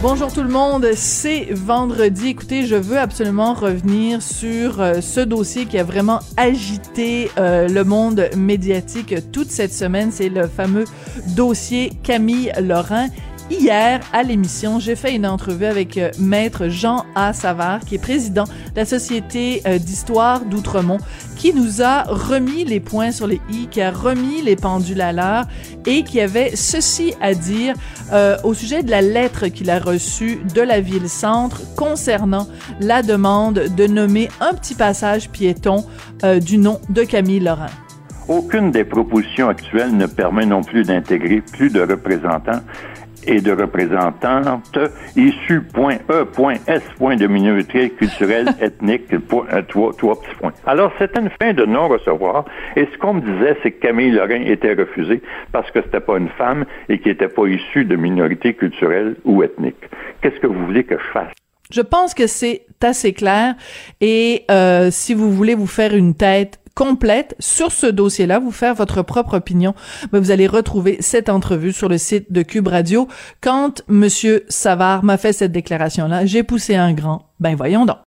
Bonjour tout le monde, c'est vendredi. Écoutez, je veux absolument revenir sur euh, ce dossier qui a vraiment agité euh, le monde médiatique toute cette semaine. C'est le fameux dossier Camille Lorrain. Hier, à l'émission, j'ai fait une entrevue avec euh, Maître Jean A. Savard, qui est président de la Société euh, d'histoire d'Outremont, qui nous a remis les points sur les i, qui a remis les pendules à l'heure et qui avait ceci à dire euh, au sujet de la lettre qu'il a reçue de la ville-centre concernant la demande de nommer un petit passage piéton du nom de Camille Laurent. Aucune des propositions actuelles ne permet non plus d'intégrer plus de représentants et de représentantes issus point E, point S, point de minorité culturelle, ethnique, point, euh, trois, trois petits points. Alors, c'était une fin de non-recevoir. Et ce qu'on me disait, c'est que Camille Lorrain était refusée parce que c'était pas une femme et qui n'était pas issue de minorité culturelle ou ethnique. Qu'est-ce que vous voulez que je fasse? Je pense que c'est assez clair. Et euh, si vous voulez vous faire une tête complète sur ce dossier-là, vous faire votre propre opinion, mais vous allez retrouver cette entrevue sur le site de Cube Radio. Quand Monsieur Savard m'a fait cette déclaration-là, j'ai poussé un grand. Ben voyons donc.